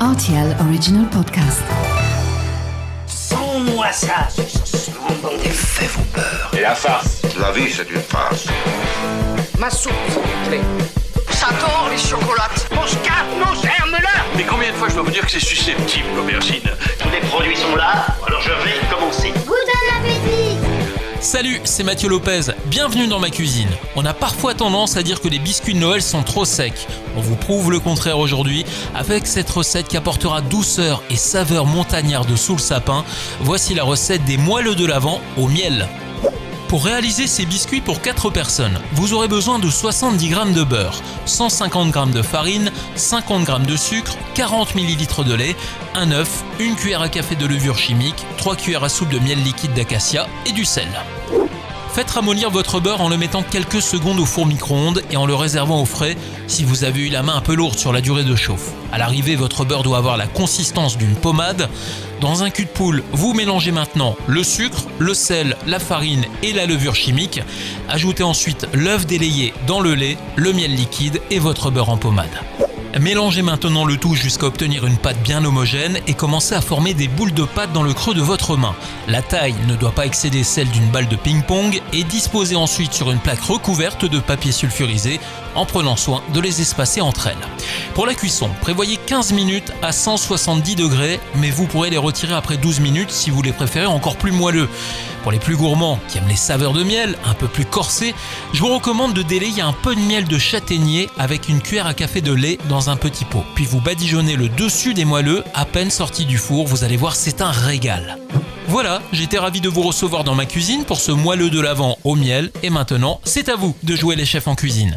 RTL Original Podcast. Sans-moi ça, ce bon des faits vos peurs. Et la farce La vie, c'est une farce. Ma soupe, s'il vous plaît. Ça tord les chocolates. Mon scarpe, mon germe-là Mais combien de fois je dois vous dire que c'est susceptible, l'aubergine? Tous les produits sont là, alors je vais commencer. Salut, c'est Mathieu Lopez, bienvenue dans ma cuisine. On a parfois tendance à dire que les biscuits de Noël sont trop secs. On vous prouve le contraire aujourd'hui avec cette recette qui apportera douceur et saveur montagnarde sous le sapin. Voici la recette des moelleux de l'Avent au miel. Pour réaliser ces biscuits pour 4 personnes, vous aurez besoin de 70 g de beurre, 150 g de farine, 50 g de sucre, 40 ml de lait, un œuf, une cuillère à café de levure chimique, 3 cuillères à soupe de miel liquide d'acacia et du sel. Faites ramollir votre beurre en le mettant quelques secondes au four micro-ondes et en le réservant au frais si vous avez eu la main un peu lourde sur la durée de chauffe. À l'arrivée, votre beurre doit avoir la consistance d'une pommade. Dans un cul de poule, vous mélangez maintenant le sucre, le sel, la farine et la levure chimique. Ajoutez ensuite l'œuf délayé dans le lait, le miel liquide et votre beurre en pommade. Mélangez maintenant le tout jusqu'à obtenir une pâte bien homogène et commencez à former des boules de pâte dans le creux de votre main. La taille ne doit pas excéder celle d'une balle de ping-pong et disposez ensuite sur une plaque recouverte de papier sulfurisé en prenant soin de les espacer entre elles. Pour la cuisson, prévoyez 15 minutes à 170 degrés, mais vous pourrez les retirer après 12 minutes si vous les préférez encore plus moelleux. Pour les plus gourmands qui aiment les saveurs de miel, un peu plus corsées, je vous recommande de délayer un peu de miel de châtaignier avec une cuillère à café de lait dans petit pot. Puis vous badigeonnez le dessus des moelleux à peine sortis du four, vous allez voir c'est un régal. Voilà, j'étais ravi de vous recevoir dans ma cuisine pour ce moelleux de l'Avent au miel et maintenant c'est à vous de jouer les chefs en cuisine.